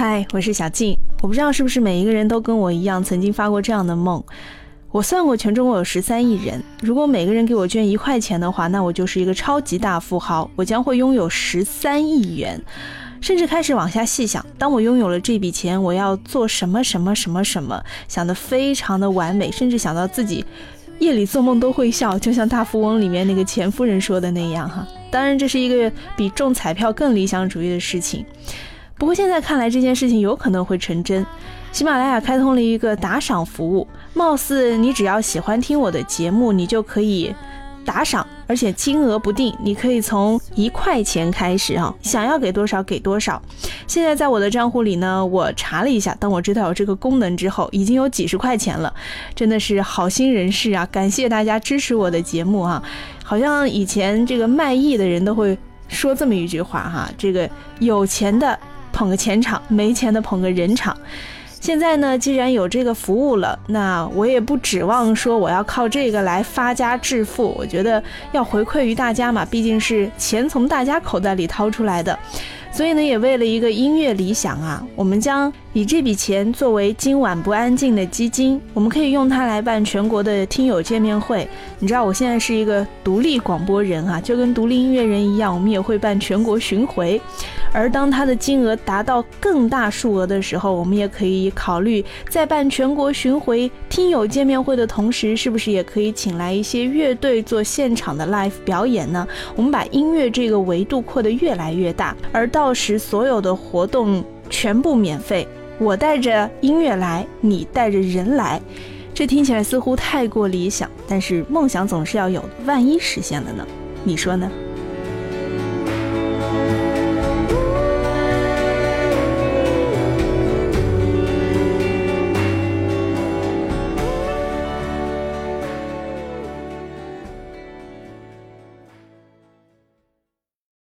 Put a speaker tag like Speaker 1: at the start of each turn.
Speaker 1: 嗨，我是小静。我不知道是不是每一个人都跟我一样，曾经发过这样的梦。我算过，全中国有十三亿人，如果每个人给我捐一块钱的话，那我就是一个超级大富豪，我将会拥有十三亿元。甚至开始往下细想，当我拥有了这笔钱，我要做什么什么什么什么，想得非常的完美，甚至想到自己夜里做梦都会笑，就像大富翁里面那个钱夫人说的那样哈。当然，这是一个比中彩票更理想主义的事情。不过现在看来，这件事情有可能会成真。喜马拉雅开通了一个打赏服务，貌似你只要喜欢听我的节目，你就可以打赏，而且金额不定，你可以从一块钱开始啊，想要给多少给多少。现在在我的账户里呢，我查了一下，当我知道有这个功能之后，已经有几十块钱了，真的是好心人士啊！感谢大家支持我的节目啊！好像以前这个卖艺的人都会说这么一句话哈，这个有钱的。捧个钱场，没钱的捧个人场。现在呢，既然有这个服务了，那我也不指望说我要靠这个来发家致富。我觉得要回馈于大家嘛，毕竟是钱从大家口袋里掏出来的。所以呢，也为了一个音乐理想啊，我们将以这笔钱作为今晚不安静的基金，我们可以用它来办全国的听友见面会。你知道我现在是一个独立广播人啊，就跟独立音乐人一样，我们也会办全国巡回。而当它的金额达到更大数额的时候，我们也可以考虑在办全国巡回听友见面会的同时，是不是也可以请来一些乐队做现场的 live 表演呢？我们把音乐这个维度扩得越来越大，而到时所有的活动全部免费，我带着音乐来，你带着人来，这听起来似乎太过理想，但是梦想总是要有，万一实现了呢？你说呢？